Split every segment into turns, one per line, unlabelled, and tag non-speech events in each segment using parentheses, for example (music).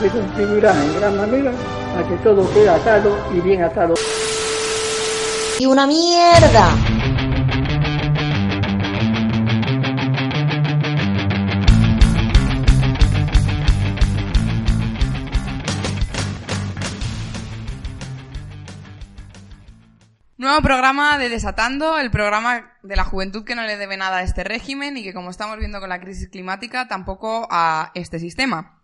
que contribuirá en gran manera a que todo quede atado y bien atado.
¡Y una mierda!
Nuevo programa de Desatando, el programa de la juventud que no le debe nada a este régimen y que, como estamos viendo con la crisis climática, tampoco a este sistema.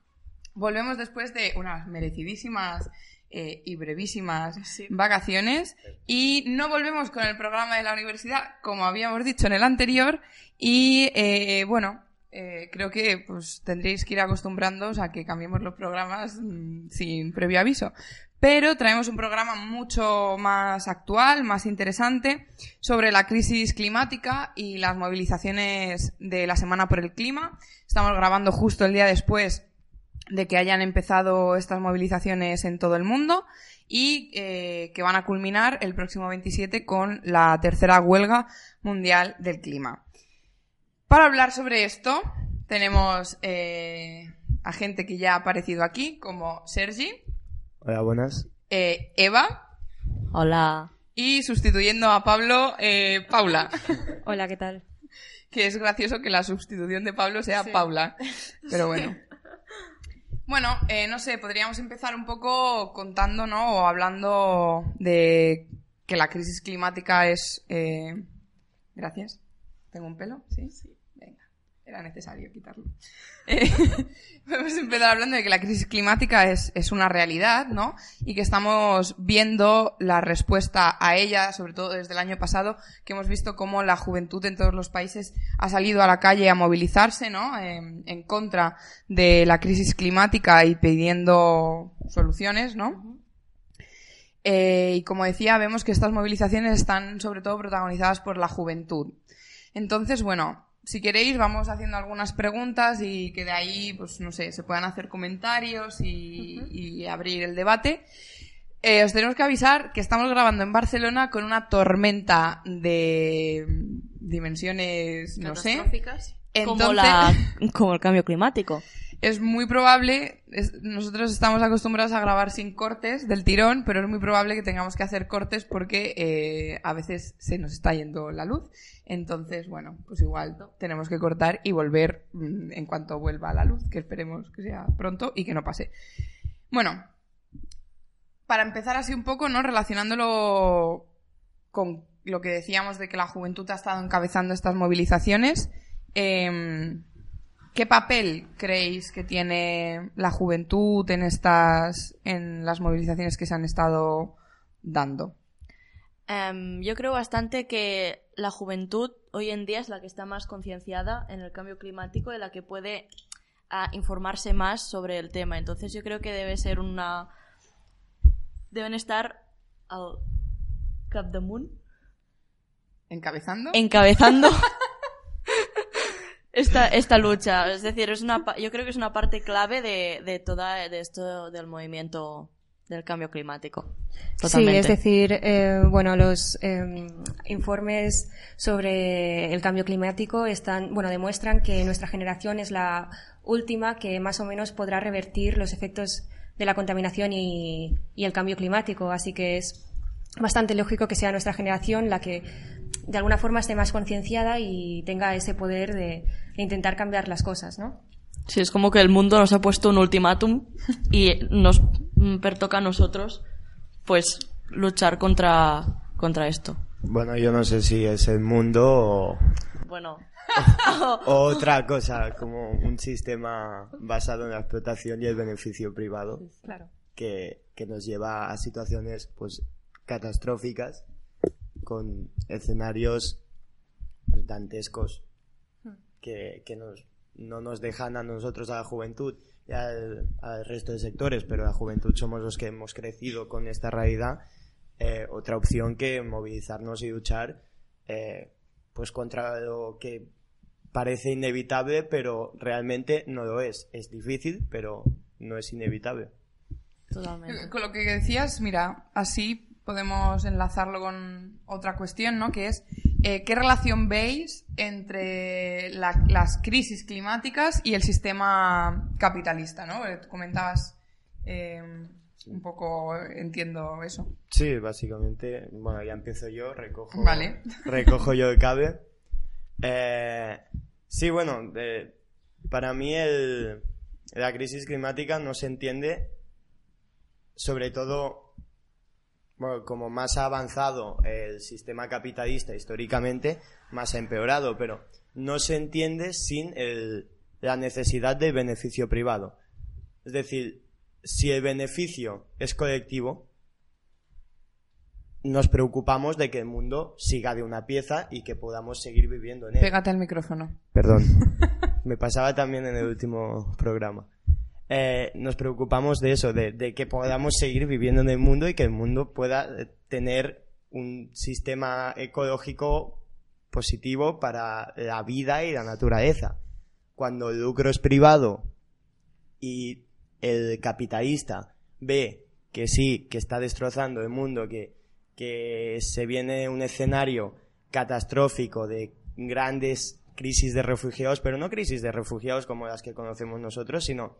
Volvemos después de unas merecidísimas eh, y brevísimas vacaciones y no volvemos con el programa de la universidad, como habíamos dicho en el anterior, y eh, bueno, eh, creo que pues tendréis que ir acostumbrándoos a que cambiemos los programas mm, sin previo aviso. Pero traemos un programa mucho más actual, más interesante, sobre la crisis climática y las movilizaciones de la Semana por el Clima. Estamos grabando justo el día después de que hayan empezado estas movilizaciones en todo el mundo y eh, que van a culminar el próximo 27 con la tercera huelga mundial del clima. Para hablar sobre esto, tenemos eh, a gente que ya ha aparecido aquí, como Sergi,
Hola, buenas.
eh, Eva
Hola.
y sustituyendo a Pablo, eh, Paula.
Hola, ¿qué tal?
Que es gracioso que la sustitución de Pablo sea Paula. Pero bueno. (laughs) Bueno, eh, no sé, podríamos empezar un poco contando, ¿no? O hablando de que la crisis climática es... eh, Gracias. ¿Tengo un pelo? Sí. Venga, era necesario quitarlo. (laughs) Eh, Podemos empezar hablando de que la crisis climática es, es una realidad, ¿no? Y que estamos viendo la respuesta a ella, sobre todo desde el año pasado, que hemos visto cómo la juventud en todos los países ha salido a la calle a movilizarse, ¿no? En, en contra de la crisis climática y pidiendo soluciones, ¿no? Eh, y como decía, vemos que estas movilizaciones están sobre todo protagonizadas por la juventud. Entonces, bueno, si queréis, vamos haciendo algunas preguntas y que de ahí, pues no sé, se puedan hacer comentarios y, y abrir el debate. Eh, os tenemos que avisar que estamos grabando en Barcelona con una tormenta de dimensiones, no sé.
Como, la, como el cambio climático.
Es muy probable, nosotros estamos acostumbrados a grabar sin cortes del tirón, pero es muy probable que tengamos que hacer cortes porque eh, a veces se nos está yendo la luz. Entonces, bueno, pues igual tenemos que cortar y volver mm, en cuanto vuelva la luz, que esperemos que sea pronto y que no pase. Bueno, para empezar así un poco, ¿no? Relacionándolo con lo que decíamos de que la juventud ha estado encabezando estas movilizaciones. em, ¿Qué papel creéis que tiene la juventud en estas, en las movilizaciones que se han estado dando?
Em, yo creo bastante que la juventud hoy en día es la que está más concienciada en el cambio climático y la que puede ah, informarse más sobre el tema. Entonces yo creo que debe ser una... Deben estar al capdamunt
¿Encabezando?
encabezando (laughs) esta, esta lucha. Es decir, es una, yo creo que es una parte clave de, de toda de esto del movimiento del cambio climático. Totalmente.
Sí, es decir, eh, bueno, los eh, informes sobre el cambio climático están, bueno, demuestran que nuestra generación es la última que más o menos podrá revertir los efectos de la contaminación y, y el cambio climático. Así que es bastante lógico que sea nuestra generación la que de alguna forma esté más concienciada y tenga ese poder de, de intentar cambiar las cosas, ¿no?
Sí, es como que el mundo nos ha puesto un ultimátum y nos mm, pertoca a nosotros, pues, luchar contra, contra esto.
Bueno, yo no sé si es el mundo o,
Bueno, (laughs)
o (laughs) otra cosa, como un sistema basado en la explotación y el beneficio privado
Claro.
que, que nos lleva a situaciones pues catastróficas con escenarios pues, dantescos que, que nos no nos dejan a nosotros, a la juventud y al, al resto de sectores, pero la juventud somos los que hemos crecido con esta realidad, eh, otra opción que movilizarnos y luchar eh, pues contra lo que parece inevitable, pero realmente no lo es. Es difícil, pero no es inevitable.
Totalmente.
Con lo que decías, mira, así podemos enlazarlo con otra cuestión, ¿no? Que es, eh, ¿qué relación veis entre la- las crisis climáticas y el sistema capitalista, ¿no? Eh, Comentabas eh, un poco, entiendo eso.
Sí, básicamente, bueno, ya empiezo yo, recojo,
Vale.
recojo yo el cable. (laughs) Eh, sí, bueno, para mí el, la crisis climática no se entiende, sobre todo, bueno, como más ha avanzado el sistema capitalista históricamente, más ha empeorado, pero no se entiende sin el- la necesidad del beneficio privado. Es decir, si el beneficio es colectivo, nos preocupamos de que el mundo siga de una pieza y que podamos seguir viviendo en él.
Pégate al micrófono.
Perdón, (laughs) me pasaba también en el último programa. Eh, nos preocupamos de eso, de, de que podamos seguir viviendo en el mundo y que el mundo pueda eh, tener un sistema ecológico positivo para la vida y la naturaleza. Cuando el lucro es privado y el capitalista ve que sí, que está destrozando el mundo, que, que se viene un escenario catastrófico de grandes crisis de refugiados, pero no crisis de refugiados como las que conocemos nosotros, sino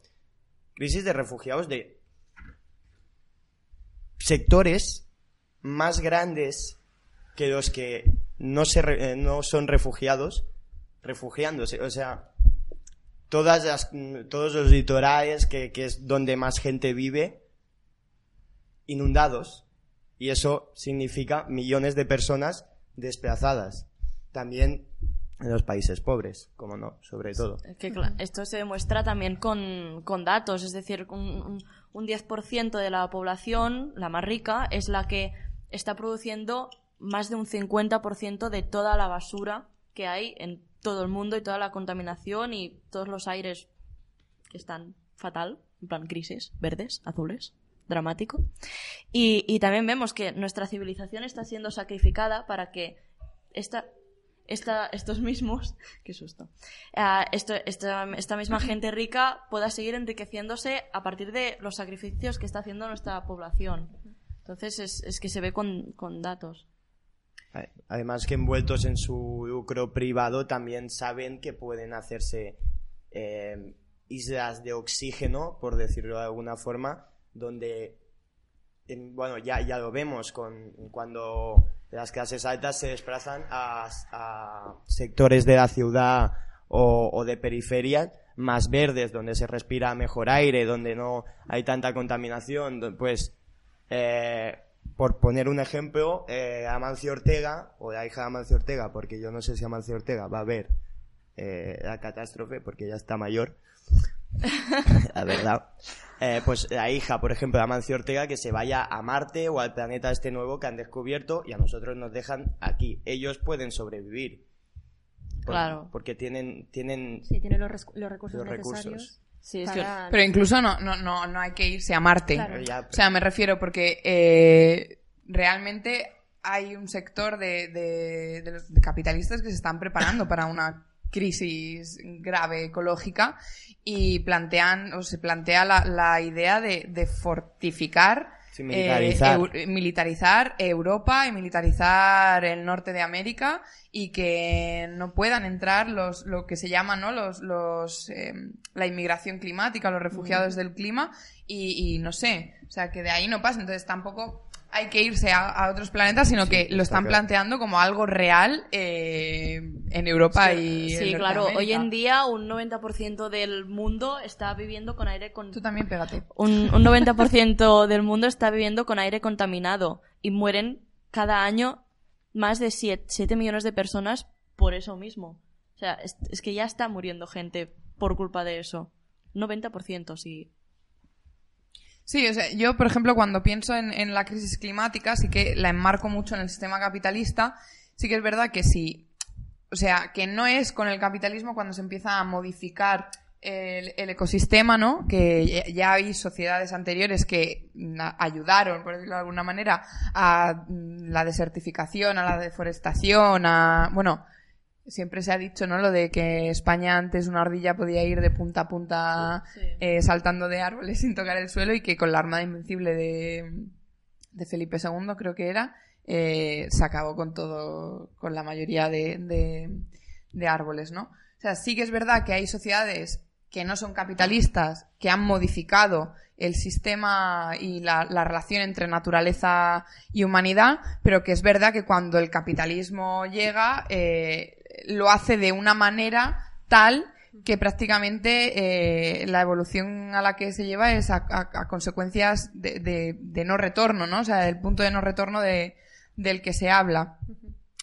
crisis de refugiados de sectores más grandes que los que no, se eh, no son refugiados, refugiándose. O sea, todas las, mm, todos los litorales, que, que es donde más gente vive, inundados. Y eso significa millones de personas desplazadas. También en los países pobres, como no, sobre todo.
Que, esto se demuestra también con, con datos, es decir, un, un, un 10% de la población, la más rica, es la que está produciendo más de un 50% de toda la basura que hay en todo el mundo y toda la contaminación y todos los aires que están fatal, en plan crisis, verdes, azules, dramático. Y, y también vemos que nuestra civilización está siendo sacrificada para que esta, esta, estos mismos, (laughs) qué susto, esto, esta, esta misma (laughs) gente rica pueda seguir enriqueciéndose a partir de los sacrificios que está haciendo nuestra población. Entonces es, es que se ve con, con datos.
Además que envueltos en su lucro privado también saben que pueden hacerse eh, islas de oxígeno, por decirlo de alguna forma, donde, en- bueno, ya, ya lo vemos con, cuando las clases altas se desplazan a, a sectores de la ciudad o, o de periferia más verdes, donde se respira mejor aire, donde no hay tanta contaminación, pues eh, por poner un ejemplo, eh, Amancio Ortega, o la hija de Amancio Ortega, porque yo no sé si Amancio Ortega va a ver eh, la catástrofe, porque ya está mayor, (laughs) la verdad. Eh, pues la hija, por ejemplo, de Amancio Ortega, que se vaya a Marte o al planeta este nuevo que han descubierto y a nosotros nos dejan aquí. Ellos pueden sobrevivir. Por-
Claro.
Porque tienen, tienen
Sí, tiene los, los recursos
Los
necesarios.
recursos.
Sí, es
para-
Pero incluso no, no, no, no hay que irse a Marte.
Claro.
ya,
O sea, me refiero porque eh, realmente hay un sector de, de- de los- de capitalistas que se están preparando para una crisis grave ecológica y plantean o se plantea la, la idea de, de fortificar
Sí,
eh,
militarizar.
Eu- militarizar Europa y militarizar el norte de América y que no puedan entrar los lo que se llama no los los eh, la inmigración climática los refugiados del clima y, y no sé o sea que de ahí no pasa. Entonces tampoco hay que irse a, a otros planetas sino que lo
está
están
claro.
planteando como algo real eh, en Europa y
Sí,
en
claro. Hoy en día un 90% del mundo está viviendo con aire con...
tú también pégate
Un, un 90% del mundo está viviendo con aire contaminado y mueren cada año más de 7, millones de personas por eso mismo. O sea, es, es que ya está muriendo gente por culpa de eso. 90%, sí.
Sí, o sea, yo, por ejemplo, cuando pienso en, la crisis climática, sí que la enmarco mucho en el sistema capitalista. Sí que es verdad que si, o sea, que no es con el capitalismo cuando se empieza a modificar el, ecosistema, ¿no? Que ya- hay sociedades anteriores que mm, ayudaron, por decirlo de alguna manera, a mm, la desertificación, a la deforestación, a, bueno, siempre se ha dicho, ¿no? Lo de que España antes una ardilla podía ir de punta a punta
Sí.
eh, saltando de árboles (laughs) sin tocar el suelo y que con la Armada Invencible de, de Felipe II, creo que era, eh, se acabó con todo, con la mayoría de, de, de árboles, ¿no? O sea, sí que es verdad que hay sociedades que no son capitalistas, que han modificado el sistema y la, la relación entre naturaleza y humanidad, pero que es verdad que cuando el capitalismo llega, eh, lo hace de una manera tal que prácticamente eh, la evolución a la que se lleva es a, a- a consecuencias de, de- de no retorno, ¿no? O sea, el punto de no retorno de, del que se habla.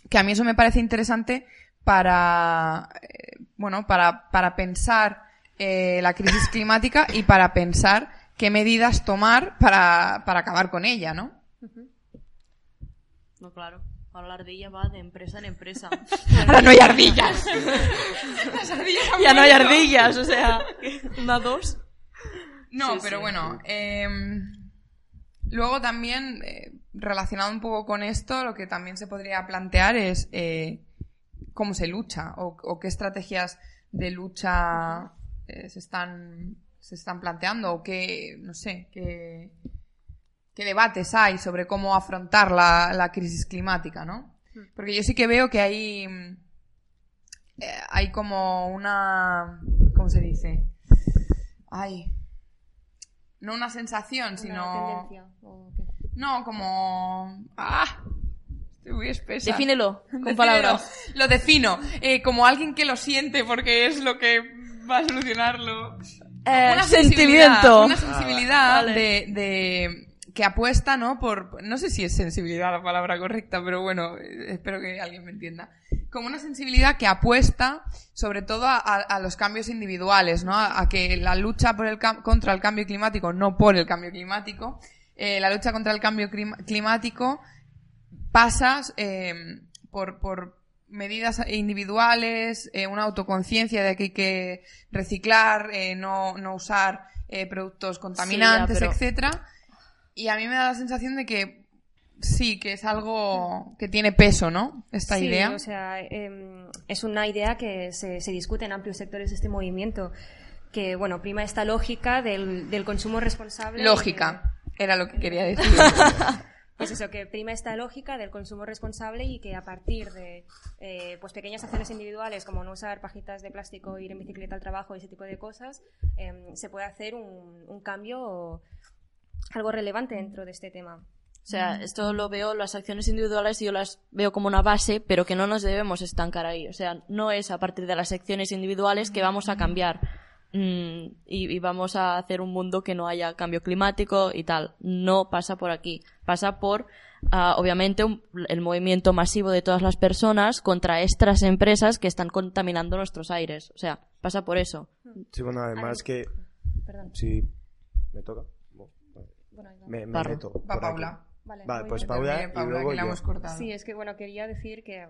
Que a mí eso me parece interesante para, eh, bueno, para, para pensar eh, la crisis climática y para pensar qué medidas tomar para, para acabar con ella, ¿no?
No, claro. Ahora la ardilla va de empresa en empresa. (laughs)
Ahora no hay ardillas. (laughs)
ya no hay ardillas, o sea, (laughs) una dos.
No,
Sí,
pero
sí.
bueno. eh, luego también, eh, relacionado un poco con esto, lo que también se podría plantear es eh, cómo se lucha o, o qué estrategias de lucha eh, se están se están planteando o qué, no sé, qué, qué debates hay sobre cómo afrontar la, la crisis climática, ¿no? Porque yo sí que veo que hay, mm, eh, hay como una, ¿cómo se dice? Ay, no una sensación, sino... No, como... ¡Ah! Estoy muy espesa.
Defínelo (laughs) con
Defínelo.
palabras.
Lo defino. eh, como alguien que lo siente porque es lo que va a solucionarlo.
Eh,
Una
sentimiento.
sensibilidad, Una sensibilidad
vale.
de, de- que apuesta, ¿no? Por, no sé si es sensibilidad la palabra correcta, pero bueno, eh, espero que alguien me entienda. Como una sensibilidad que apuesta sobre todo a, los cambios individuales, ¿no? A, a que la lucha por el contra el cambio climático, no por el cambio climático, eh, la lucha contra el cambio climático pasa eh, por, por medidas individuales, eh, una autoconciencia de que hay que reciclar, eh, no, no usar eh, productos contaminantes,
pero-
etcétera. Y a mí me da la sensación de que sí, que es algo que tiene peso, ¿no? Esta
sí,
idea.
o sea, em, es una idea que se, se discute en amplios sectores de este movimiento, que, bueno, prima esta lógica del, del consumo responsable.
Lógica, era lo que quería decir. (laughs)
Pues eso, que prima esta lógica del consumo responsable y que a partir de eh, pues pequeñas acciones individuales como no usar pajitas de plástico, ir en bicicleta al trabajo y ese tipo de cosas, em, se puede hacer un, un cambio algo relevante dentro de este tema.
O sea, esto lo veo, las acciones individuales yo las veo como una base, pero que no nos debemos estancar ahí. O sea, no es a partir de las acciones individuales que vamos a cambiar mm, y, y vamos a hacer un mundo que no haya cambio climático y tal. No pasa por aquí. Pasa por, ah, obviamente, un- el movimiento masivo de todas las personas contra estas empresas que están contaminando nuestros aires. O sea, pasa por eso.
Sí, bueno, además que...
Perdón.
Si me toca. Bueno,
ahí va.
Me, me meto
Va
por aquí.
Paula.
Vale,
Vale,
voy
pues
yo.
Paula
Termine,
y
Paula,
luego
que la
yo.
hemos cortado.
Sí, es que bueno, quería decir que.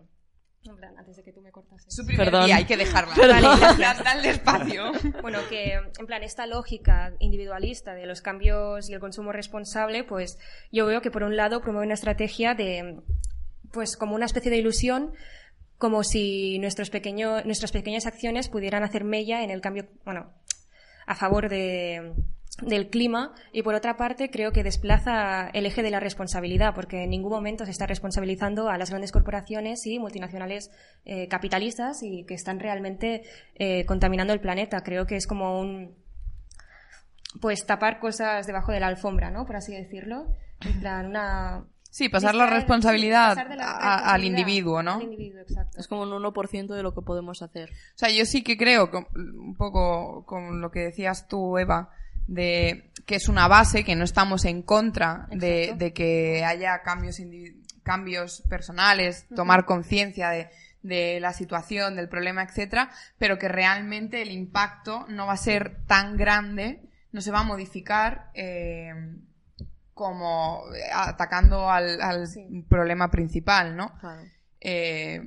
En plan, antes de que tú me cortases.
Su primer
Perdón.
día, hay que dejarla.
Perdón.
Dale, dale despacio. (laughs)
Bueno, que en plan esta lógica individualista de los cambios y el consumo responsable, pues yo veo que por un lado promueve una estrategia de, pues como una especie de ilusión, como si nuestros pequeños, nuestras pequeñas acciones pudieran hacer mella en el cambio, bueno, a favor de, del clima y por otra parte creo que desplaza el eje de la responsabilidad porque en ningún momento se está responsabilizando a las grandes corporaciones y multinacionales eh, capitalistas y que están realmente eh, contaminando el planeta. Creo que es como un pues tapar cosas debajo de la alfombra, ¿no? Por así decirlo. En plan, una...
Sí, pasar la responsabilidad
sí, pasar de la
a- al individuo, ¿no?
Al individuo, exacto.
Es como un 1% de lo que podemos hacer.
O sea, yo sí que creo, un poco con lo que decías tú, Eva, de que es una base, que no estamos en contra de, de que haya cambios, cambios personales, tomar conciencia de, de la situación, del problema, etcétera, pero que realmente el impacto no va a ser tan grande, no se va a modificar eh, como atacando al, al
Sí.
problema principal, ¿no?
Claro.
Eh,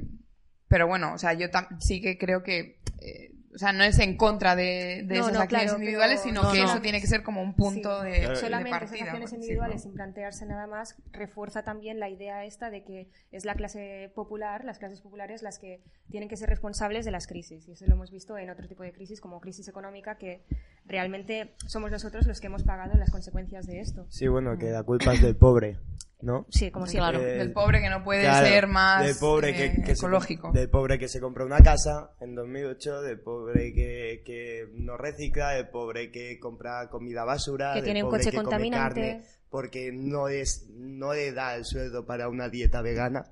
pero bueno, o sea, yo sí que creo que, eh, o sea, no es en contra de, de
No,
esas
no,
acciones
claro,
individuales,
pero-
sino
No,
que
no.
eso tiene que ser como un punto
Sí.
de,
Claro.
de
Solamente esas acciones individuales sin plantearse nada más refuerza también la idea esta de que es la clase popular, las clases populares las que tienen que ser responsables de las crisis. Y eso lo hemos visto en otro tipo de crisis, como crisis económica, que realmente somos nosotros los que hemos pagado las consecuencias de esto.
Sí, bueno, que la culpa es del pobre, ¿no?
Sí, como siempre.
Claro.
Del pobre que no puede
Claro,
ser más
del pobre que,
eh,
que se-
ecológico.
del pobre que se compra una casa en 2008, del pobre que, que no recicla, del pobre que compra comida basura,
Que
del
tiene un coche
que come
contaminante.
carne porque no es no le da el sueldo para una dieta vegana.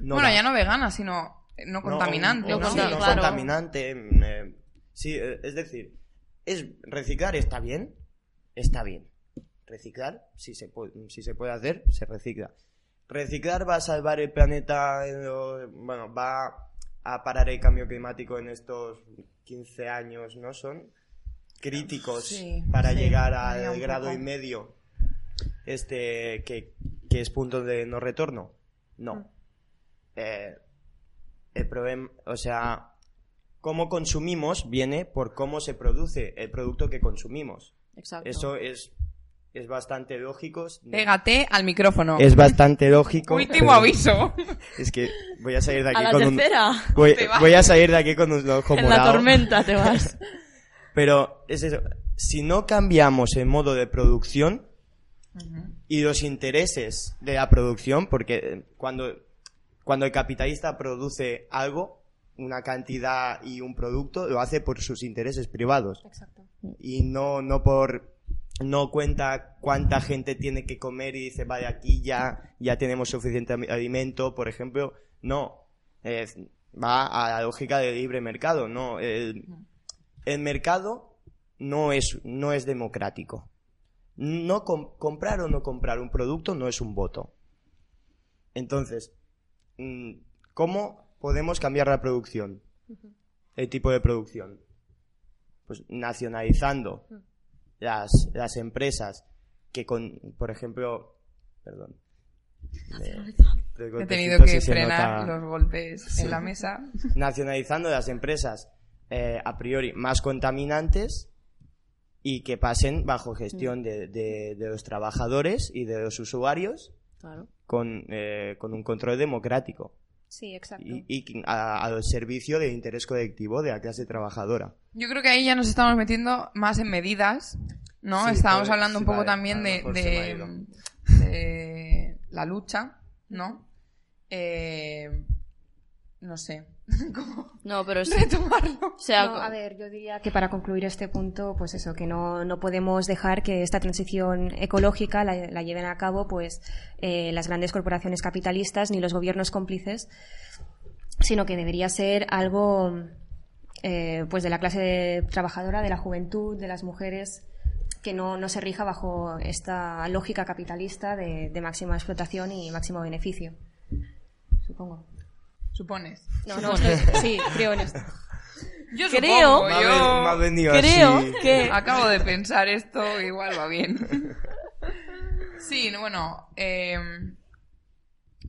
No
bueno,
da.
ya no vegana, sino eh, no contaminante.
o- o
No
sí,
conta-
no
claro.
contaminante. eh, sí, es decir, es reciclar está bien, está bien. Reciclar, si se puede, si se puede hacer, se recicla. Reciclar va a salvar el planeta, lo- bueno, va a parar el cambio climático en estos 15 años, ¿no? Son críticos
Sí,
para
sí,
llegar al grado
poco.
y medio este que, que es punto de no retorno. No. Eh, el problema, o sea, cómo consumimos viene por cómo se produce el producto que consumimos.
Exacto.
Eso es, es bastante lógico.
Pégate al micrófono.
Es bastante lógico.
Último aviso. (laughs)
Es que voy a salir de aquí
a la
con un,
tercera.
voy,
Te vas.
voy a salir de aquí con un ojo
En la tormenta te vas. (laughs)
Pero es eso. Si no cambiamos el modo de producción y los intereses de la producción, porque cuando, cuando el capitalista produce algo, una cantidad y un producto, lo hace por sus intereses privados.
Exacto.
Y no, no por, no cuenta cuánta gente tiene que comer y dice, vale, aquí ya, ya tenemos suficiente alimento, por ejemplo. No. Es- va a la lógica del libre mercado, no. El, el mercado no es, no es democrático. No com- comprar o no comprar un producto no es un voto. Entonces, mm, ¿cómo podemos cambiar la producción? El tipo de producción. Pues nacionalizando las, las empresas que con, por ejemplo, perdón.
He tenido que frenar
nota.
los golpes
Sí.
en la mesa. (laughs)
nacionalizando las empresas eh, a priori más contaminantes y que pasen bajo gestión de, de- de los trabajadores y de los usuarios
Claro.
con, eh, con un control democrático
Sí, exacto.
y, y a- al servicio del interés colectivo de la clase trabajadora.
Yo creo que ahí ya nos estamos metiendo más en medidas, ¿no?
Sí,
Estábamos
puede-
hablando un poco
vale,
también de, de, de la lucha, ¿no? Eh, no sé. (laughs) ¿Cómo
No, pero sí.
retomarlo?
O sea,
No, a ver, yo diría que para concluir este punto, pues eso, que no, no podemos dejar que esta transición ecológica la, la lleven a cabo pues eh, las grandes corporaciones capitalistas ni los gobiernos cómplices, sino que debería ser algo eh, pues de la clase trabajadora, de la juventud, de las mujeres, que no, no se rija bajo esta lógica capitalista de, de máxima explotación y máximo beneficio. Supongo.
Supones.
No, no, estoy- sí, creo en esto. (laughs)
Yo
Creo-
supongo,
Me ha
yo
ven- me ha venido
creo
así.
que (laughs)
acabo de pensar esto, igual va bien. (laughs) Sí, no, bueno, eh,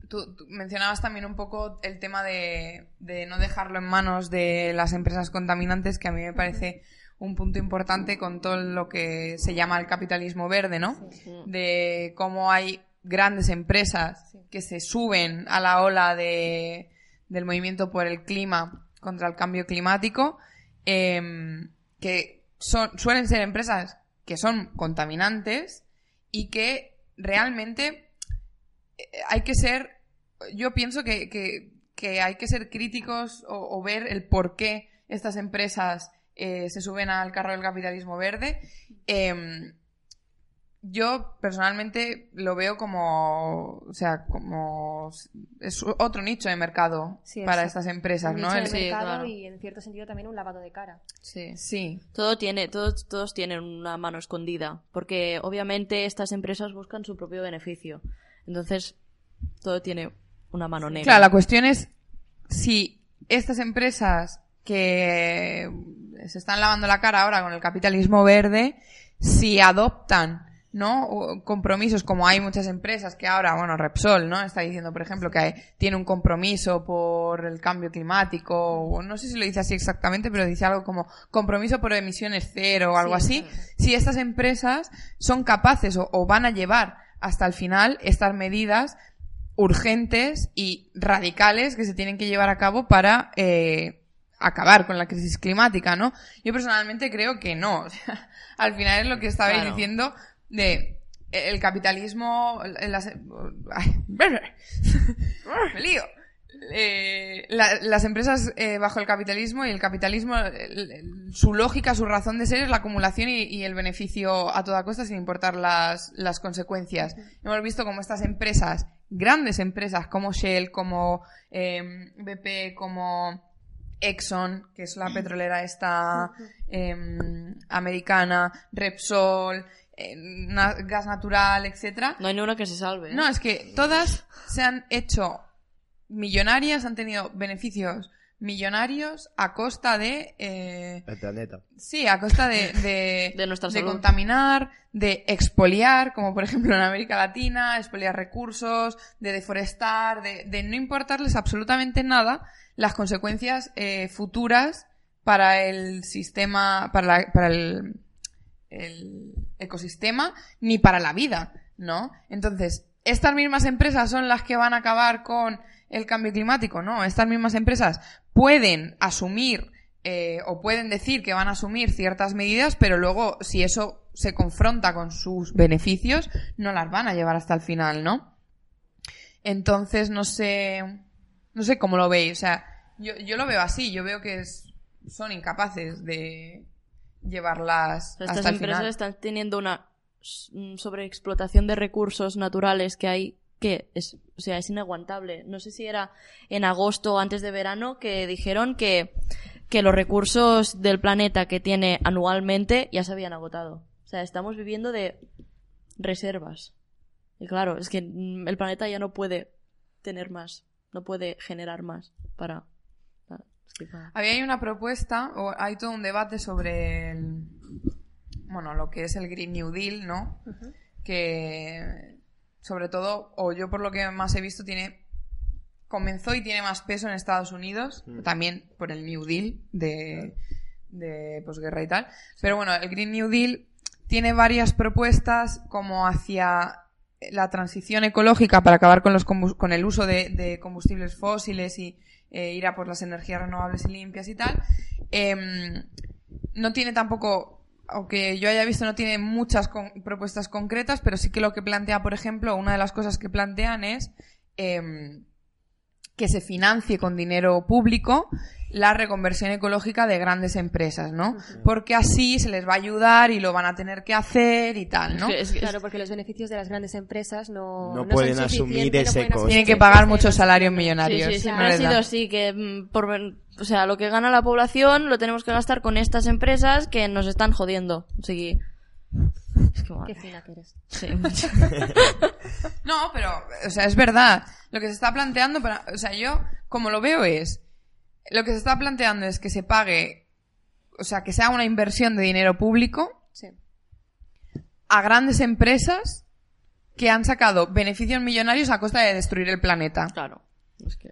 tú, tú mencionabas también un poco el tema de, de no dejarlo en manos de las empresas contaminantes, que a mí me parece un punto importante con todo lo que se llama el capitalismo verde, ¿no? De cómo hay grandes empresas que se suben a la ola de, del movimiento por el clima contra el cambio climático, em, que son, suelen ser empresas que son contaminantes y que realmente eh, hay que ser, yo pienso que, que- hay que ser críticos o, o ver el por qué estas empresas eh, se suben al carro del capitalismo verde. Em, yo personalmente lo veo como, o sea, como es otro nicho de mercado
Sí,
para estas empresas,
Un
¿no?
nicho de
El-
Sí,
mercado
claro.
y en cierto sentido también un lavado de cara.
Sí.
sí.
Todo tiene, todos, todos tienen una mano escondida, porque obviamente estas empresas buscan su propio beneficio. Entonces, todo tiene una mano negra.
Claro, la cuestión es si estas empresas que se están lavando la cara ahora con el capitalismo verde, si adoptan ¿no? O compromisos, como hay muchas empresas que ahora, bueno, Repsol, ¿no? Está diciendo, por ejemplo, que hay- tiene un compromiso por el cambio climático, o no sé si lo dice así exactamente, pero dice algo como compromiso por emisiones cero o algo así. Si estas empresas son capaces o, o van a llevar hasta el final estas medidas urgentes y radicales que se tienen que llevar a cabo para eh, acabar con la crisis climática, ¿no? Yo personalmente creo que no. (laughs) Al final es lo que estabais
Claro.
diciendo de el capitalismo, las, ay, (laughs) me lío. Eh, la- las empresas eh, bajo el capitalismo y el capitalismo, el- el- su lógica, su razón de ser es la acumulación y, y el beneficio a toda costa sin importar las, las consecuencias. Hemos visto como estas empresas, grandes empresas como Shell, como eh, BP, como Exxon, que es la petrolera esta em, americana, Repsol, eh, na- gas natural, etcétera.
No hay ni una que se salve. ¿eh?
No, es que todas se han hecho millonarias, han tenido beneficios millonarios a costa de eh,
El planeta.
Sí, a costa de, (laughs) de,
De nuestra
de contaminar, de expoliar, como por ejemplo en América Latina, expoliar recursos, de deforestar, de, de no importarles absolutamente nada las consecuencias eh, futuras para el sistema, para, la- para el, el ecosistema, ni para la vida, ¿no? Entonces, estas mismas empresas son las que van a acabar con el cambio climático, ¿no? Estas mismas empresas pueden asumir eh, o pueden decir que van a asumir ciertas medidas, pero luego, si eso se confronta con sus beneficios, no las van a llevar hasta el final, ¿no? Entonces, no sé, no sé cómo lo veis, o sea, yo, yo lo veo así, yo veo que son incapaces de llevarlas
O sea, estas
el
empresas
final.
están teniendo una mm, sobreexplotación de recursos naturales que hay que es, o sea, es inaguantable. No sé si era en agosto o antes de verano que dijeron que, que los recursos del planeta que tiene anualmente ya se habían agotado. O sea, estamos viviendo de reservas. Y claro, es que mm, el planeta ya no puede tener más, no puede generar más para... para- es que para-
Había ahí una propuesta, o hay todo un debate sobre el, bueno, lo que es el Green New Deal, ¿no? Que, sobre todo, o yo por lo que más he visto, tiene, comenzó y tiene más peso en Estados Unidos, también por el New Deal de, de posguerra y tal. Pero bueno, el Green New Deal tiene varias propuestas como hacia la transición ecológica para acabar con, los con el uso de, de combustibles fósiles y eh, ir a por las energías renovables y limpias y tal. Em, no tiene tampoco, aunque yo haya visto, no tiene muchas propuestas concretas, pero sí que lo que plantea, por ejemplo, una de las cosas que plantean es em, que se financie con dinero público la reconversión ecológica de grandes empresas, ¿no? Porque así se les va a ayudar y lo van a tener que hacer y tal, ¿no?
Es que-
Claro, porque los beneficios de las grandes empresas no,
No
son
pueden asumir ese
pueden
coste.
Tienen que pagar muchos salarios
Sí,
millonarios.
sí,
no
siempre ha sido así, que mm, por, o sea, lo que gana la población lo tenemos que gastar con estas empresas que nos están jodiendo. Que- es que,
Qué fina que eres.
Sí, mucho. (laughs)
No, pero, o sea, es verdad. Lo que se está planteando, para, o sea, yo, como lo veo es, lo que se está planteando es que se pague, o sea, que sea una inversión de dinero público
Sí.
a grandes empresas que han sacado beneficios millonarios a costa de destruir el planeta.
claro. Es que...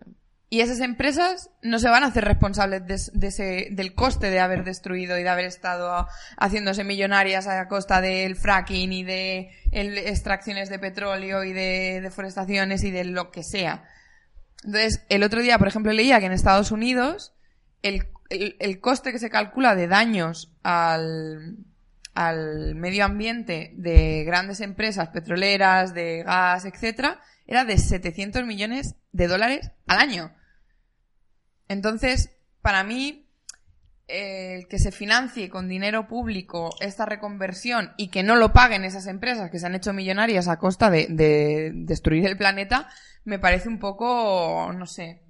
Y esas empresas no se van a hacer responsables de, de ese, del coste de haber destruido y de haber estado haciéndose millonarias a costa del fracking y de el- extracciones de petróleo y de deforestaciones y de lo que sea. Entonces, el otro día, por ejemplo, leía que en Estados Unidos el, el- coste que se calcula de daños al, al medio ambiente de grandes empresas petroleras, de gas, etcétera, era de 700 millones de dólares al año. Entonces, para mí, el que se financie con dinero público esta reconversión y que no lo paguen esas empresas que se han hecho millonarias a costa de, de destruir el planeta, me parece un poco, no sé.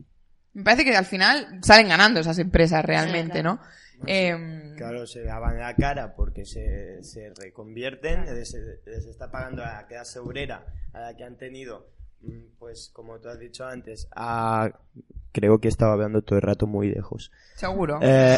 Me parece que al final salen ganando esas empresas realmente, ¿no? Em,
Claro, se daban la cara porque se, se reconvierten, les, les está pagando a la clase obrera a la que han tenido, pues como tú has dicho antes, a... Creo que estaba hablando todo el rato muy lejos.
seguro.
Eh,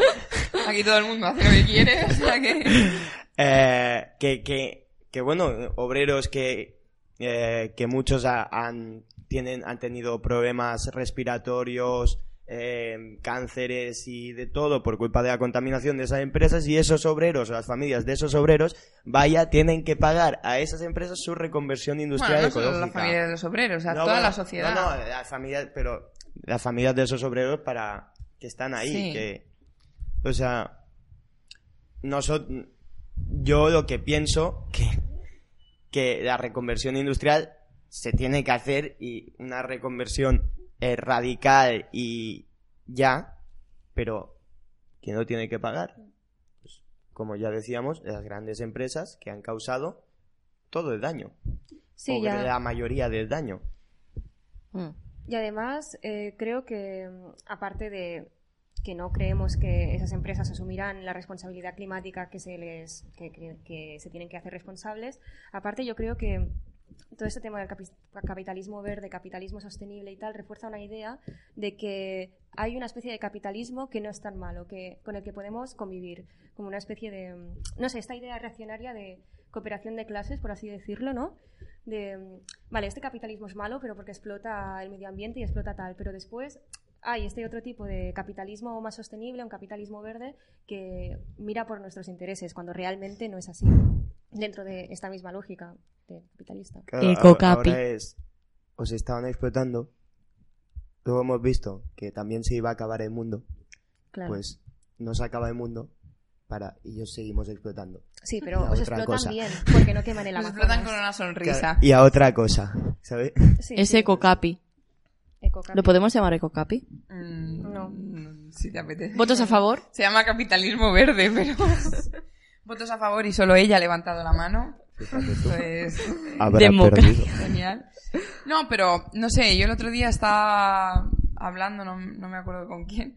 (laughs)
Aquí todo el mundo hace lo que quiere, o sea que... (laughs)
eh, que, que, que bueno, obreros que, eh, que muchos ha- han, tienen, han tenido problemas respiratorios, eh, cánceres y de todo por culpa de la contaminación de esas empresas y esos obreros o las familias de esos obreros, vaya, tienen que pagar a esas empresas su reconversión industrial
Bueno, no solo
ecológica.
la familia de los obreros, o sea,
No,
toda
bueno,
la sociedad.
No, no, las familias, pero las familias de esos obreros para que están ahí,
Sí.
que, o sea, nosotros, yo lo que pienso que, que la reconversión industrial se tiene que hacer y una reconversión eh, radical y ya, pero ¿quién lo tiene que pagar? Pues, como ya decíamos, las grandes empresas que han causado todo el daño.
Sí,
o
ya.
la mayoría del daño.
Mm.
Y además, eh, creo que, mm, aparte de que no creemos que esas empresas asumirán la responsabilidad climática que se les que, que- que se tienen que hacer responsables, aparte yo creo que todo este tema del capi- capitalismo verde, capitalismo sostenible y tal, refuerza una idea de que hay una especie de capitalismo que no es tan malo, que, con el que podemos convivir, como una especie de, no sé, esta idea reaccionaria de cooperación de clases, por así decirlo, ¿no? De, vale, este capitalismo es malo, pero porque explota el medio ambiente y explota tal, pero después hay este otro tipo de capitalismo más sostenible, un capitalismo verde, que mira por nuestros intereses, cuando realmente no es así, dentro de esta misma lógica de capitalista.
Claro,
Ecocapi.
ahora es, os estaban explotando. Luego hemos visto que también se iba a acabar el mundo.
Claro.
Pues no se acaba el mundo para y ellos seguimos explotando.
sí, pero os
otra
explotan
cosa.
bien, porque no queman el (laughs)
Nos
Amazonas.
explotan con una sonrisa.
Y a otra cosa, ¿sabes?
Sí,
Es
sí.
Ecocapi.
Ecocapi.
¿Lo podemos llamar Ecocapi?
Mm,
No.
mm, Si te apetece.
¿Votos a favor?
Se llama capitalismo verde, pero... (laughs) Votos a favor y solo ella ha levantado la mano. Pues... (laughs) Genial. No, pero no sé, yo el otro día estaba hablando, no, no me acuerdo con quién,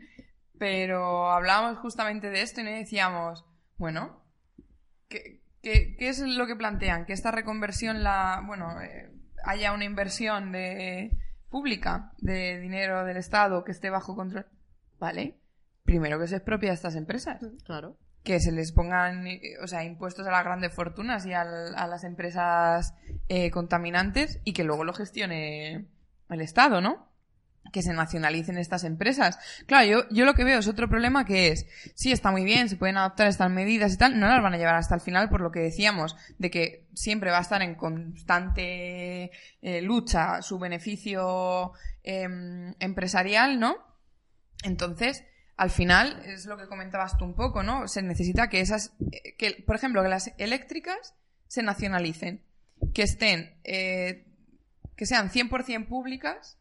pero hablábamos justamente de esto y nos decíamos, bueno, ¿qué, qué, qué es lo que plantean? Que esta reconversión, la, bueno, eh, haya una inversión de pública de dinero del Estado que esté bajo control. Vale, primero que se expropia a estas empresas
Claro.
Que se les pongan eh, o sea, impuestos a las grandes fortunas y al- a las empresas eh, contaminantes y que luego lo gestione el Estado, ¿no? Que se nacionalicen estas empresas. Claro, yo, yo lo que veo es otro problema que es, sí, está muy bien, se pueden adoptar estas medidas y tal, no las van a llevar hasta el final por lo que decíamos, de que siempre va a estar en constante eh, lucha su beneficio em, empresarial, ¿no? Entonces, al final, es lo que comentabas tú un poco, ¿no? Se necesita que esas, eh, que, por ejemplo, que las eléctricas se nacionalicen, que estén, eh, que sean 100% públicas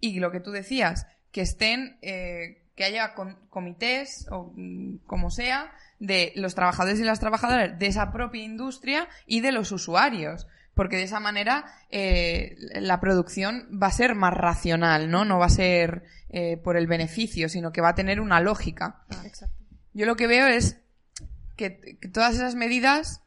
y lo que tú decías, que estén, eh, que haya comités o mm, como sea, de los trabajadores y las trabajadoras de esa propia industria y de los usuarios. Porque de esa manera eh, la producción va a ser más racional, ¿no? No va a ser eh, por el beneficio, sino que va a tener una lógica.
Exacto.
Yo lo que veo es que, que todas esas medidas,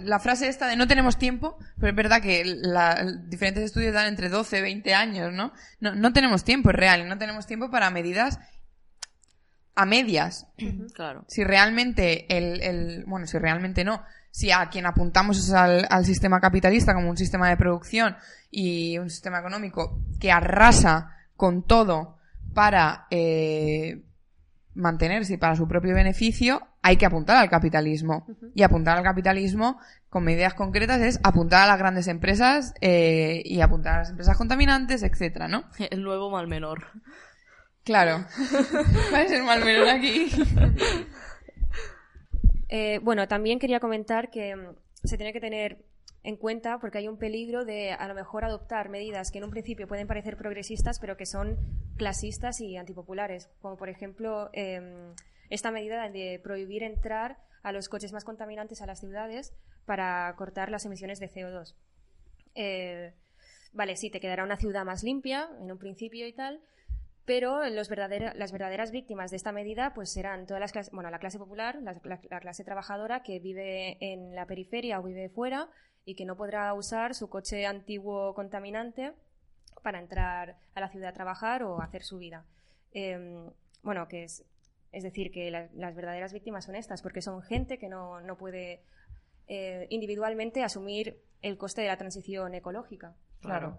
la frase esta de no tenemos tiempo, pero es verdad que la- diferentes estudios dan entre 12 20 años, ¿no? No, no tenemos tiempo, es real, y no tenemos tiempo para medidas a medias.
Claro.
Si realmente el, el- bueno, si realmente no, si a quien apuntamos es al, al sistema capitalista como un sistema de producción y un sistema económico que arrasa con todo para eh, mantenerse y para su propio beneficio, hay que apuntar al capitalismo. Y apuntar al capitalismo con medidas concretas es apuntar a las grandes empresas eh, y apuntar a las empresas contaminantes, etcétera, ¿no? (laughs)
El nuevo mal menor.
Claro. Va a ser mal menor aquí. (laughs)
Eh, bueno, también quería comentar que mm, se tiene que tener en cuenta porque hay un peligro de a lo mejor adoptar medidas que en un principio pueden parecer progresistas pero que son clasistas y antipopulares, como por ejemplo em, esta medida de prohibir entrar a los coches más contaminantes a las ciudades para cortar las emisiones de CO2. Eh, vale, sí, te quedará una ciudad más limpia en un principio y tal, pero los verdadera- las verdaderas víctimas de esta medida pues serán todas las clases, bueno, la clase popular, la, la- la clase trabajadora que vive en la periferia o vive fuera y que no podrá usar su coche antiguo contaminante para entrar a la ciudad a trabajar o hacer su vida. Em, bueno, que es, es decir, que la- las verdaderas víctimas son estas, porque son gente que no, no puede eh, individualmente asumir el coste de la transición ecológica.
Claro.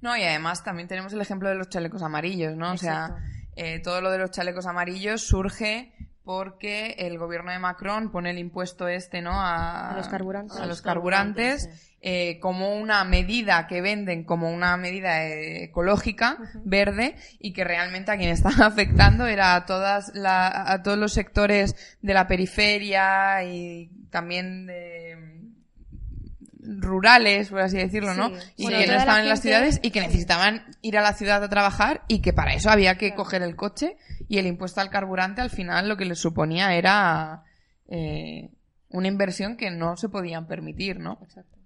No, y además también tenemos el ejemplo de los chalecos amarillos, ¿no? O sea, eh, todo lo de los chalecos amarillos surge porque el gobierno de Macron pone el impuesto este, ¿no? A,
A los carburantes.
a los carburantes, eh, como una medida que venden como una medida eh, ecológica, verde, y que realmente a quien estaba (laughs) afectando era a todas la- a todos los sectores de la periferia y también de rurales, por así decirlo, ¿no?
Sí.
Y
Bueno,
que no
la
estaban en las
gente-
ciudades y que necesitaban ir a la ciudad a trabajar y que para eso había que coger el coche y el impuesto al carburante al final lo que les suponía era eh, una inversión que no se podían permitir, ¿no?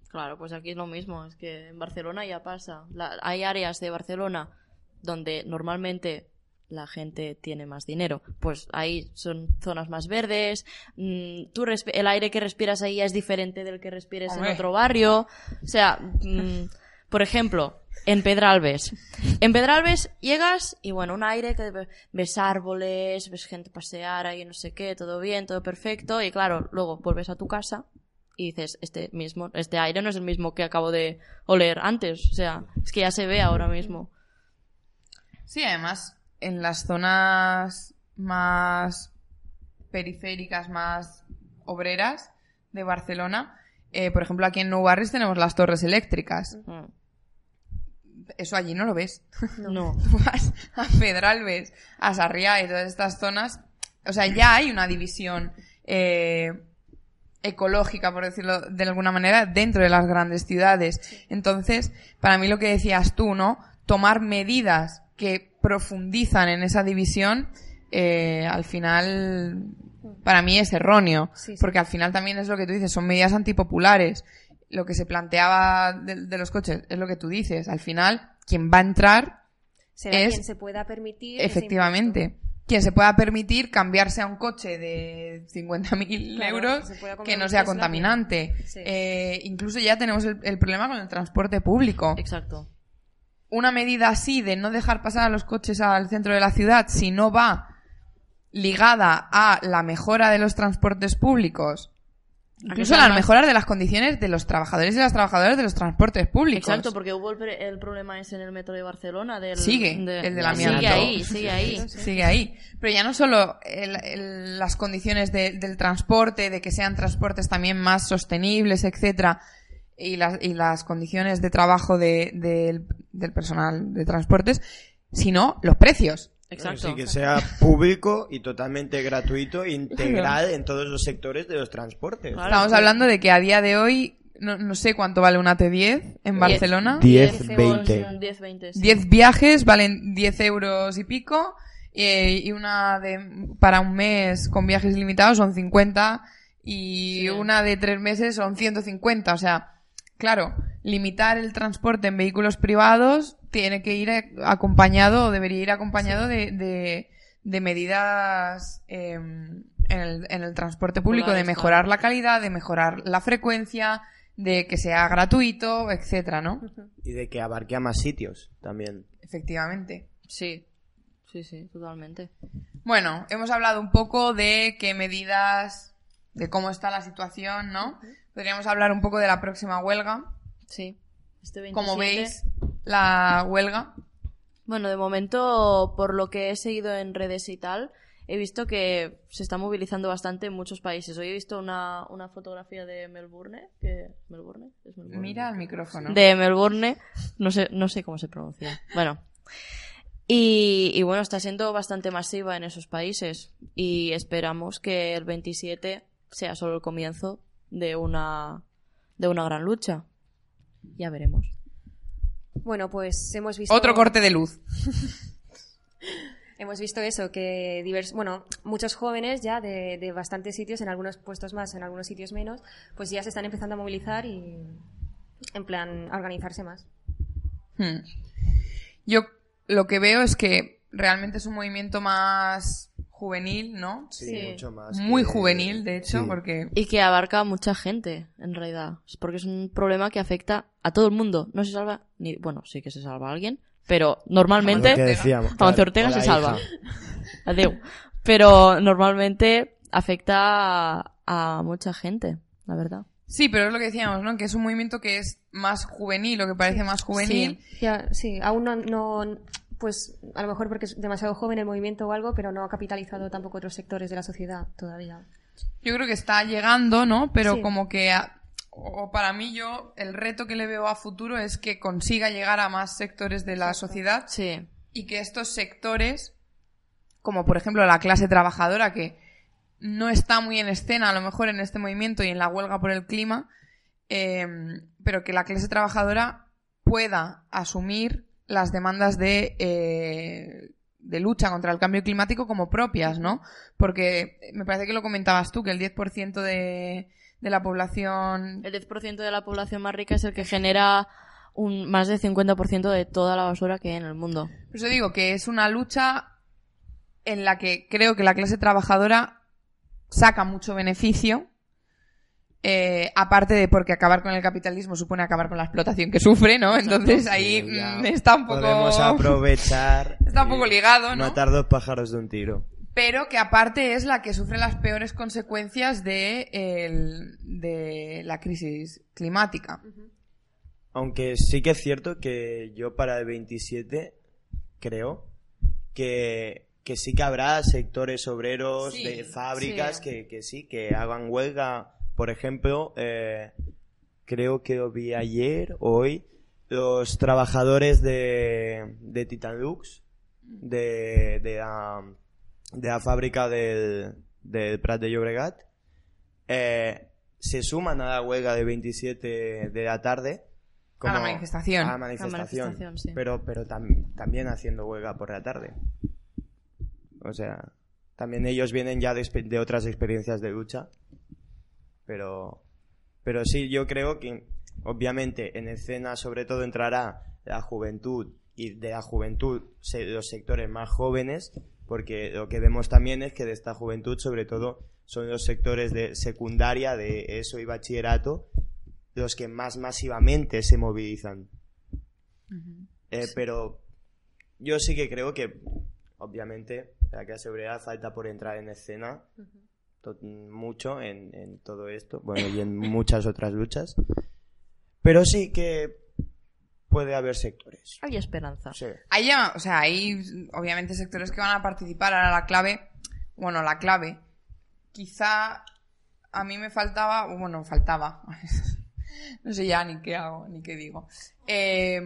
Claro, pues aquí es lo mismo. Es que en Barcelona ya pasa. La- hay áreas de Barcelona donde normalmente la gente tiene más dinero. Pues ahí son zonas más verdes. mm, tú el aire que respiras ahí es diferente del que respires
Hombre.
en otro barrio. O sea, mm, por ejemplo, en Pedralbes. En Pedralbes llegas y bueno, un aire que ve- ves árboles, ves gente pasear ahí, no sé qué, todo bien, todo perfecto. Y claro, luego vuelves a tu casa y dices, este mismo, este aire no es el mismo que acabo de oler antes. O sea, es que ya se ve ahora mismo.
Sí, además, en las zonas más periféricas, más obreras de Barcelona, eh, por ejemplo, aquí en Nou Barris tenemos las torres eléctricas. Eso allí no lo ves.
No.
Tú (laughs) vas a Pedralbes, a Sarriá y todas estas zonas, o sea, ya hay una división eh, ecológica, por decirlo de alguna manera, dentro de las grandes ciudades. Entonces, para mí lo que decías tú, ¿no? Tomar medidas que profundizan en esa división, eh, al final, para mí es erróneo.
Sí, sí.
Porque al final también es lo que tú dices, son medidas antipopulares. Lo que se planteaba de, de los coches es lo que tú dices. Al final, quien va a entrar
Será
Es-
quien se pueda permitir. ese
Efectivamente. Quien se pueda permitir cambiarse a un coche de 50.000
Claro,
euros
que
no sea contaminante.
Sí.
Eh, incluso ya tenemos el, el problema con el transporte público.
Exacto.
Una medida así de no dejar pasar a los coches al centro de la ciudad si no va ligada a la mejora de los transportes públicos. Incluso
sea
las
más-
mejoras de las condiciones de los trabajadores y las trabajadoras de los transportes públicos.
Exacto, porque hubo el, pre- el problema ese en el metro de Barcelona. Del,
Sigue,
de-
el del
Sigue
amianto.
ahí, sigue ahí.
sigue ahí. Pero ya no solo el- el- las condiciones de- del transporte, de que sean transportes también más sostenibles, etcétera, y las, y las condiciones de trabajo de- del- del personal de transportes, sino los precios.
Exacto.
Sí, que sea público y totalmente gratuito, (laughs) integral en todos los sectores de los transportes.
Claro.
Estamos hablando de que a día de hoy, no, no sé cuánto vale una T10 en Barcelona.
10,
euros,
20.
10, 20. sí.
10 viajes valen 10 euros y pico eh, y una de para un mes con viajes limitados son 50 y
Sí.
una de tres meses son 150. O sea, claro, limitar el transporte en vehículos privados tiene que ir acompañado o debería ir acompañado de, de, de medidas eh, en, el, en el transporte público, de
Claro,
mejorar la calidad, de mejorar la frecuencia, de que sea gratuito, etcétera, ¿no?
Y de que abarque a más sitios también.
Efectivamente.
Sí, sí, sí, totalmente.
Bueno, hemos hablado un poco de qué medidas, de cómo está la situación, ¿no? Podríamos hablar un poco de la próxima huelga.
Sí. Este 27.
Como veis, la huelga.
Bueno, de momento, por lo que he seguido en redes y tal, he visto que se está movilizando bastante en muchos países. Hoy he visto una, una fotografía de Melbourne, que ¿Melbourne? ¿Es Melbourne?
Mira el micrófono.
de Melbourne, no sé, no sé cómo se pronuncia. Bueno. Y, y bueno, está siendo bastante masiva en esos países. Y esperamos que el 27 sea solo el comienzo de una, de una gran lucha. Ya veremos.
Bueno, pues hemos visto.
Otro corte de luz. (laughs)
Hemos visto eso, que divers- bueno, muchos jóvenes ya de, de bastantes sitios, en algunos puestos más, en algunos sitios menos, pues ya se están empezando a movilizar y en plan a organizarse más.
Hmm. Yo lo que veo es que realmente es un movimiento más juvenil, ¿no?
Sí,
Sí.
mucho más.
Muy
que-
juvenil, de hecho,
Sí.
porque
Y que abarca a mucha gente, en realidad. Porque es un problema que afecta a todo el mundo. No se salva ni. Bueno, sí que se salva a alguien, pero normalmente.
Decíamos. Claro,
Ortega se salva. (laughs) Adeu. Pero normalmente afecta a, a mucha gente. la verdad.
Sí, pero es lo que decíamos, ¿no? Que es un movimiento que es más juvenil, o que parece más juvenil.
Ya, sí, aún no, no, pues a lo mejor porque es demasiado joven el movimiento o algo, pero no ha capitalizado tampoco otros sectores de la sociedad todavía.
Yo creo que está llegando, ¿no? Pero
Sí.
como que, a- o para mí yo, el reto que le veo a futuro es que consiga llegar a más sectores de la sociedad
Sí.
y que estos sectores, como por ejemplo la clase trabajadora, que no está muy en escena a lo mejor en este movimiento y en la huelga por el clima, eh, pero que la clase trabajadora pueda asumir las demandas de, eh, de lucha contra el cambio climático como propias, ¿no? Porque me parece que lo comentabas tú, que el 10% de, de la población...
El 10% de la población más rica es el que genera un, más del 50% de toda la basura que hay en el mundo.
Por eso digo que es una lucha en la que creo que la clase trabajadora saca mucho beneficio, eh, aparte de porque acabar con el capitalismo supone acabar con la explotación que sufre, ¿no? Entonces ahí
Sí,
mm, está un poco...
Podemos aprovechar. (laughs)
Está un poco ligado, ¿no?
Matar dos pájaros de un tiro.
Pero que aparte es la que sufre las peores consecuencias de, el- de la crisis climática.
Aunque sí que es cierto que yo para el 27 creo que, que sí que habrá sectores obreros
Sí,
de fábricas
sí.
Que, que sí, que hagan huelga. Por ejemplo, eh, creo que lo vi ayer, hoy, los trabajadores de, de Titanlux, de, de, la, de la fábrica del, del Prat de Llobregat, eh, se suman a la huelga del 27 de la tarde.
A la manifestación.
A la manifestación.
manifestación, sí.
Pero, pero tam- también haciendo huelga por la tarde. O sea, también ellos vienen ya de, de otras experiencias de lucha. Pero, pero sí, yo creo que obviamente en escena sobre todo entrará la juventud y de la juventud los sectores más jóvenes, porque lo que vemos también es que de esta juventud sobre todo son los sectores de secundaria, de eso y bachillerato, los que más masivamente se movilizan. Eh, Pero yo sí que creo que, obviamente, la clase obrera falta por entrar en escena to- mucho en, en todo esto, bueno, y en (laughs) muchas otras luchas. Pero sí que puede haber sectores.
Hay esperanza.
Sí.
Hay, ya- o sea, hay obviamente sectores que van a participar. Ahora la clave, bueno, la clave, quizá a mí me faltaba, bueno, faltaba, (laughs) no sé ya ni qué hago, ni qué digo, Eh,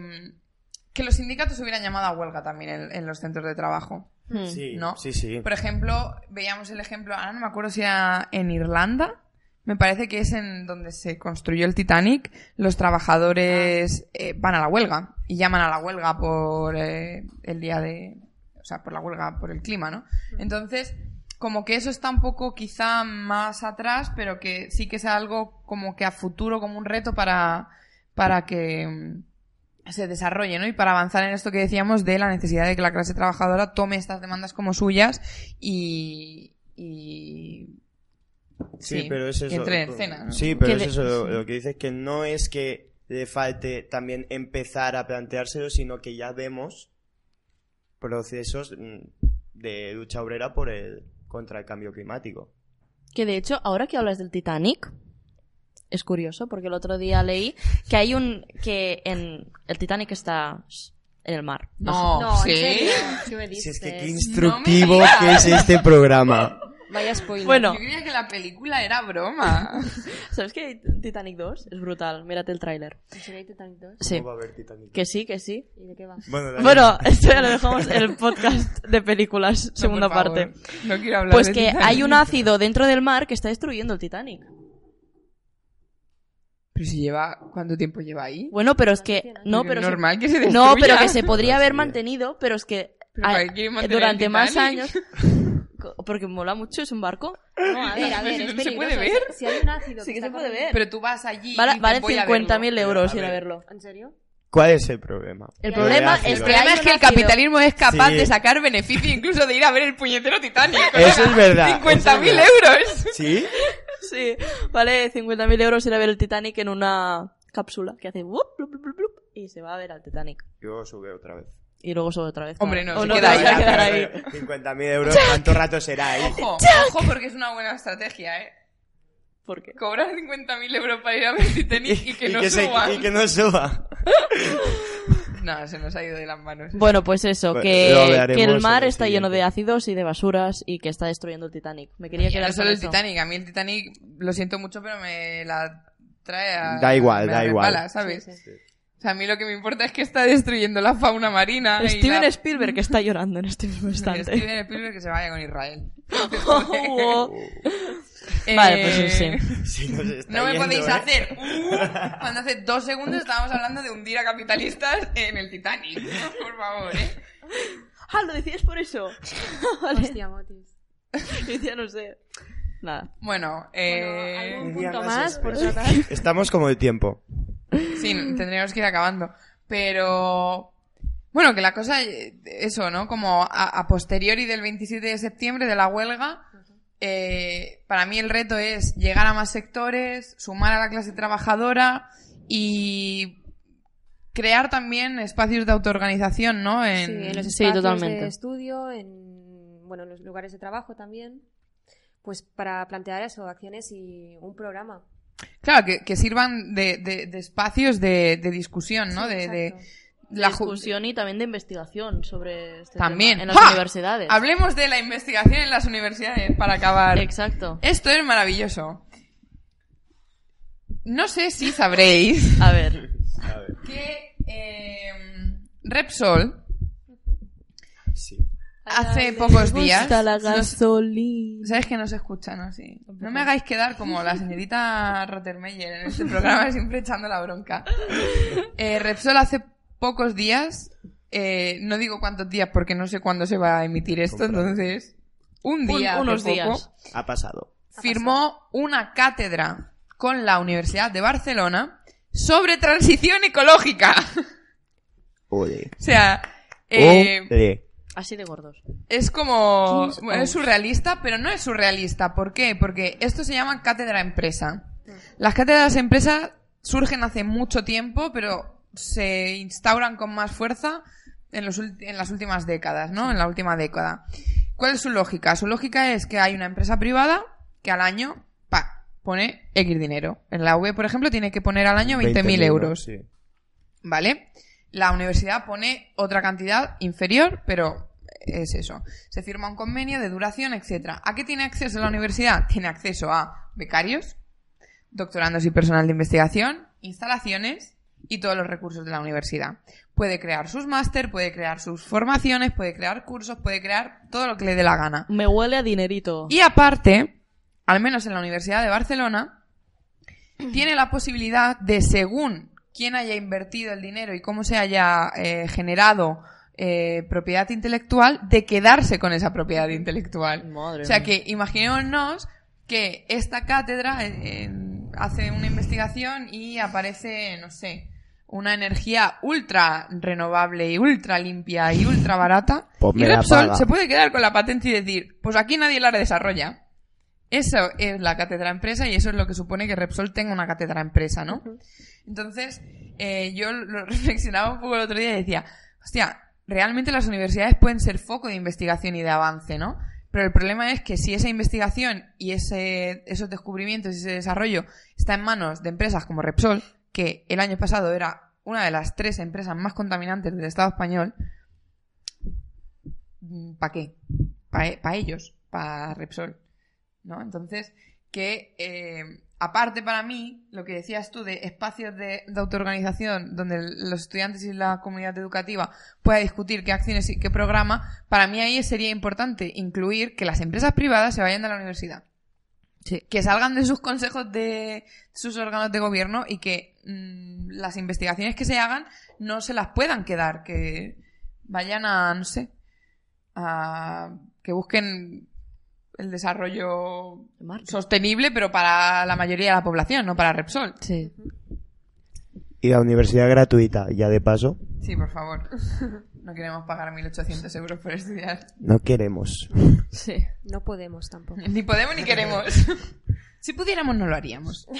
que los sindicatos hubieran llamado a huelga también en, en los centros de trabajo.
Hmm.
Sí,
¿No?
sí, sí.
Por ejemplo, veíamos el ejemplo, ahora no me acuerdo si era en Irlanda, me parece que es en donde se construyó el Titanic, los trabajadores eh, van a la huelga y llaman a la huelga por eh, el día de, o sea, por la huelga por el clima, ¿no? Entonces, como que eso está un poco quizá más atrás, pero que sí que es algo como que a futuro, como un reto para, para que mm, se desarrolle, ¿no? Y para avanzar en esto que decíamos de la necesidad de que la clase trabajadora tome estas demandas como suyas y... y
Sí, pero es eso.
entre en escena, ¿no?
Sí, pero es eso. Lo, lo que dices que no es que le falte también empezar a planteárselo, sino que ya vemos procesos mm, de lucha obrera por el contra el cambio climático.
Que de hecho, ahora que hablas del Titanic, es curioso porque el otro día leí que hay un. que en. El Titanic está en el mar.
No,
No,
¿sí?
en serio, ¿qué me
Si es que
dices?
qué instructivo
digas.
que es este programa.
Vaya spoiler.
Bueno.
Yo creía que la película era broma. (laughs)
¿Sabes que hay Titanic 2? Es brutal, mírate el tráiler.
¿En serio hay Titanic 2?
Sí.
¿Cómo va a haber Titanic?
Que sí, que sí.
¿Y de qué va?
Bueno,
Bueno, esto ya lo dejamos en el podcast de películas,
No,
segunda
por favor,
parte.
No quiero hablar
Pues
de
que
Titanic.
hay un ácido dentro del mar que está destruyendo el Titanic.
Pero si lleva... ¿Cuánto tiempo lleva ahí?
Bueno, pero es que... No, pero
es
se-
normal que se destruya.
No, pero que se podría haber mantenido, pero es que
Pero
a-
¿para qué quiere mantener
durante más años... (laughs) Porque mola mucho, es un barco.
No, a ver, a ver, (laughs) es
no se puede
peligroso.
ver.
Si hay un ácido
Sí que se puede ver.
Pero tú vas allí
Vale,
y
vale
voy a
50.000
verlo.
euros ir a
ver.
verlo.
¿En serio?
¿Cuál es el problema?
El
Ya,
problema
El problema es que el capitalismo es capaz
Sí.
de sacar beneficio incluso de ir a ver el puñetero Titanic.
Eso es verdad,
50.000
eso es verdad.
euros.
¿Sí? (laughs)
Sí, vale 50.000 euros ir a ver el Titanic en una cápsula que hace... wup, blup, blup, blup, blup, y se va a ver al Titanic.
Yo sube otra vez.
Y luego sube otra vez.
Hombre, no,
O
se
no
queda
te vas a
ahí.
quedar ahí.
50.000 euros, ¿cuánto rato será ahí?
Ojo, ojo porque es una buena estrategia, ¿eh?
¿Por qué?
Cobrar 50.000 euros para ir a ver Titanic y que (laughs) no
se-
suban.
y que no suba. (laughs)
No, se nos ha ido de las manos.
Bueno, pues eso,
Bueno,
que, el mar
el
está lleno de ácidos y de basuras y que está destruyendo el Titanic. Me quería
Y
quedar
no solo
con
el
eso.
Titanic, a mí el Titanic, lo siento mucho, pero me la trae a...
Da igual,
me
da
la
igual.
¿sabes?
Sí, sí.
O sea, a mí lo que me importa es que está destruyendo la fauna marina. y
Steven
la...
Spielberg que está llorando en este mismo instante.
Steven Spielberg que se vaya con Israel.
Oh. (laughs)
Eh,
Vale, pues sí.
Sí, nos está
No me
yendo,
podéis
¿eh?
hacer uh, cuando hace dos segundos estábamos hablando de hundir a capitalistas en el Titanic. Por favor, ¿eh?
Ah, ¿lo decías por eso? (laughs) vale.
Hostia, Motis. (laughs)
Ya no sé. Nada.
Bueno, eh...
¿algún
Un día
punto
más
más por tratar?
Estamos como de tiempo.
Sí, (laughs) tendríamos que ir acabando. Pero. Bueno, que la cosa, eso, ¿no? Como a, a posteriori del 27 de septiembre de la huelga, eh, para mí el reto es llegar a más sectores, sumar a la clase trabajadora y crear también espacios de autoorganización, ¿no? En...
Sí, en los
Sí,
espacios
totalmente.
de estudio, en, bueno, en los lugares de trabajo también, pues para plantear eso, acciones y un programa.
Claro, que, que sirvan de, de- de espacios de, de discusión, ¿no?
Sí,
de, la
discusión y también de investigación sobre este
También.
tema en las
¡Ja!
universidades.
Hablemos de la investigación en las universidades para acabar.
Exacto.
Esto es maravilloso. No sé si sabréis
A ver.
A ver.
que eh, Repsol. Hace pocos días...
La
nos-
gasolina.
Sabes que no se escucha, ¿no? Me hagáis quedar como la señorita Rottermeyer en este programa, (laughs) siempre echando la bronca. Eh, Repsol hace pocos días, eh, no digo cuántos días porque no sé cuándo se va a emitir esto,
Comprado.
entonces, un
Un-
día, hace
unos
poco,
días.
Ha pasado.
firmó una cátedra con la Universidad de Barcelona sobre transición ecológica. (laughs)
Ole.
o sea, eh,
Ole.
Así de gordos.
es como... Es surrealista, pero no es surrealista. ¿Por qué? Porque esto se llama cátedra empresa. Las cátedras empresa surgen hace mucho tiempo, pero se instauran con más fuerza en, los en las últimas décadas, ¿no? En la última década. ¿Cuál es su lógica? Su lógica es que hay una empresa privada que al año pa, pone X dinero. En la V, por ejemplo, tiene que poner al año 20.000 euros.
Sí.
¿Vale? La universidad pone otra cantidad inferior, pero es eso. Se firma un convenio de duración, etcétera. ¿A qué tiene acceso la universidad? Tiene acceso a becarios, doctorandos y personal de investigación, instalaciones y todos los recursos de la universidad. Puede crear sus máster, puede crear sus formaciones, puede crear cursos, puede crear todo lo que le dé la gana.
Me huele a dinerito.
Y aparte, al menos en la Universidad de Barcelona, tiene la posibilidad de, según quién haya invertido el dinero y cómo se haya eh, generado eh, propiedad intelectual, de quedarse con esa propiedad intelectual.
Madre
O sea
mía.
que imaginémonos que esta cátedra eh, hace una investigación y aparece, no sé, una energía ultra renovable y ultra limpia y ultra barata.
Pues
y Repsol se puede quedar con la patente y decir, pues aquí nadie la desarrolla. Eso es la cátedra empresa y eso es lo que supone que Repsol tenga una cátedra empresa, ¿no? Entonces, eh, yo lo (laughs) reflexionaba un poco el otro día y decía, hostia, realmente las universidades pueden ser foco de investigación y de avance, ¿no? Pero el problema es que si esa investigación y ese, esos descubrimientos y ese desarrollo está en manos de empresas como Repsol, que el año pasado era una de las tres empresas más contaminantes del Estado español, ¿para qué? Para ellos, para Repsol. ¿no? Entonces, que eh, aparte para mí, lo que decías tú de espacios de, de autoorganización donde los estudiantes y la comunidad educativa pueda discutir qué acciones y qué programa, para mí ahí sería importante incluir que las empresas privadas se vayan de la universidad. Que salgan de sus consejos de sus órganos de gobierno y que mm, las investigaciones que se hagan no se las puedan quedar, que vayan a, no sé, a que busquen el desarrollo sostenible, pero para la mayoría de la población, no para Repsol.
Sí.
Y la universidad gratuita, ya de paso,
Sí, por favor. (laughs) No queremos pagar 1.800 euros por estudiar.
no queremos.
Sí.
No podemos tampoco.
Ni podemos ni queremos. (laughs) Si pudiéramos, no lo haríamos. (laughs)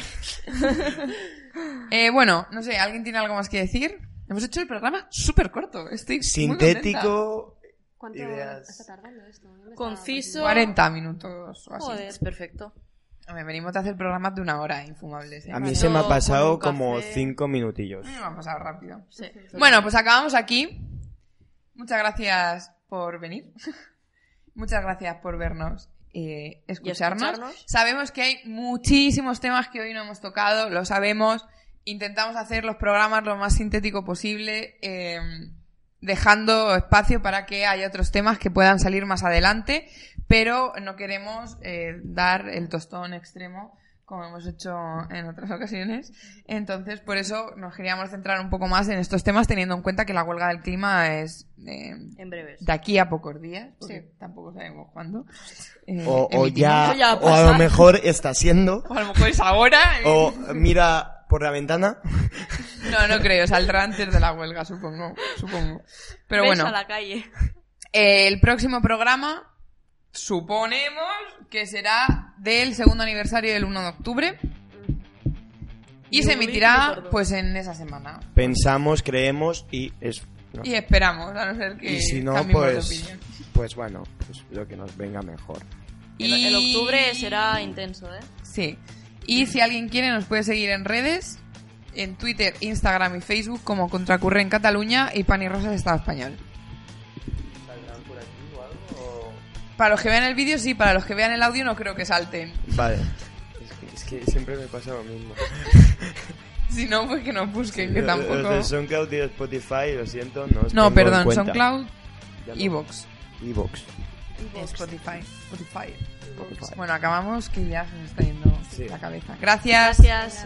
Eh, bueno, no sé, ¿alguien tiene algo más que decir? Hemos hecho el programa súper corto. Estoy muy
Sintético.
¿Cuánto
Ideas.
está tardando esto?
Conciso.
contenta. 40 minutos o así.
Joder, es perfecto.
Me venimos de hacer programas de una hora, infumables. ¿eh?
A mí se me ha pasado como cinco minutillos.
A mí me ha pasado rápido.
Sí.
Bueno, pues acabamos aquí. Muchas gracias por venir. (laughs) Muchas gracias por vernos y escucharnos.
escucharnos.
Sabemos que hay muchísimos temas que hoy no hemos tocado, lo sabemos. Intentamos hacer los programas lo más sintético posible, eh, dejando espacio para que haya otros temas que puedan salir más adelante, pero no queremos eh, dar el tostón extremo como hemos hecho en otras ocasiones. Entonces, por eso nos queríamos centrar un poco más en estos temas, teniendo en cuenta que la huelga del clima es eh,
En breves.
de aquí a pocos días, porque tampoco sabemos cuándo. eh,
O, o ya,
ya
o a lo mejor está siendo.
O a lo mejor es ahora. eh.
O mira por la ventana. (laughs)
No, no creo, saldrá antes de la huelga, supongo. supongo. Pero
Ves
bueno,
a la calle.
eh, el próximo programa suponemos que será del segundo aniversario del 1 de octubre. Y se emitirá pues en esa semana.
Pensamos, creemos y es. no.
Y esperamos, a no ser que
Y si no,
de
pues.
opinión.
Pues bueno, pues lo que nos venga mejor.
El, el octubre será intenso, ¿eh?
Sí. Y si alguien quiere, nos puede seguir en redes, en Twitter, Instagram y Facebook como Contracurre en Cataluña y Pan y Rosas Estado Español. Para los que vean el vídeo, sí, para los que vean el audio no creo que salten.
Vale. Es que, es que siempre me pasa lo mismo. (laughs)
Si no, pues que nos busquen, que
Los-
tampoco...
Los de SoundCloud y Spotify, lo siento, no os
No,
en
perdón,
cuenta.
SoundCloud,
Ya no.
Evox,
Evox.
Spotify. Spotify.
Spotify.
Bueno, acabamos que ya se nos está yendo
Sí.
la cabeza. Gracias.
Gracias.